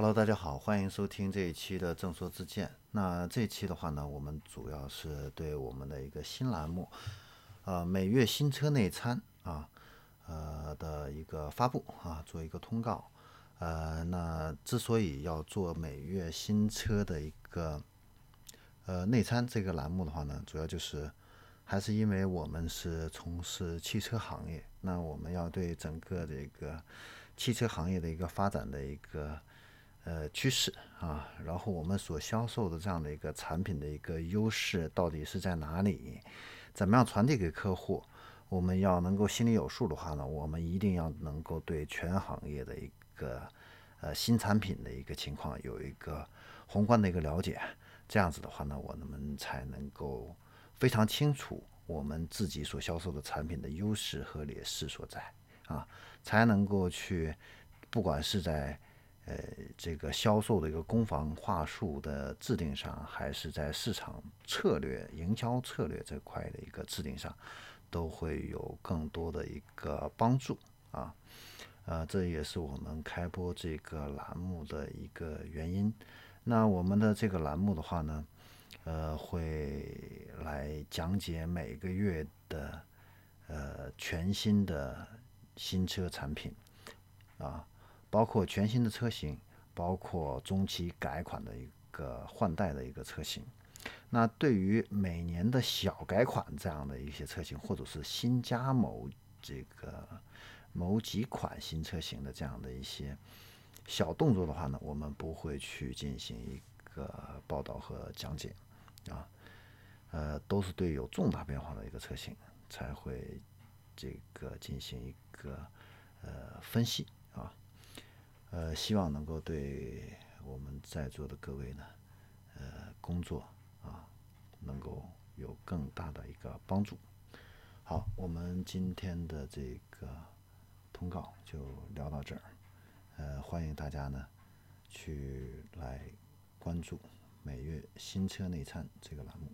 Hello，大家好，欢迎收听这一期的正说之见。那这一期的话呢，我们主要是对我们的一个新栏目，呃，每月新车内参啊，呃的一个发布啊，做一个通告。呃，那之所以要做每月新车的一个呃内参这个栏目的话呢，主要就是还是因为我们是从事汽车行业，那我们要对整个这个汽车行业的一个发展的一个呃趋势啊，然后我们所销售的这样的一个产品的一个优势到底是在哪里，怎么样传递给客户，我们要能够心里有数的话呢，我们一定要能够对全行业的一个呃新产品的一个情况有一个宏观的一个了解，这样子的话呢，我们才能够非常清楚我们自己所销售的产品的优势和劣势所在啊，才能够去不管是在呃这个销售的一个攻防话术的制定上，还是在市场策略、营销策略这块的一个制定上，都会有更多的一个帮助啊。呃，这也是我们开播这个栏目的一个原因。那我们的这个栏目的话呢，呃，会来讲解每个月的呃全新的新车产品啊，包括全新的车型，包括中期改款的一个换代的一个车型。那对于每年的小改款这样的一些车型，或者是新加某这个。某几款新车型的这样的一些小动作的话呢，我们不会去进行一个报道和讲解啊，呃，都是对有重大变化的一个车型才会这个进行一个呃分析啊，呃，希望能够对我们在座的各位呢，呃，工作啊，能够有更大的一个帮助。好，我们今天的这个。通告就聊到这儿，呃，欢迎大家呢去来关注每月新车内参这个栏目。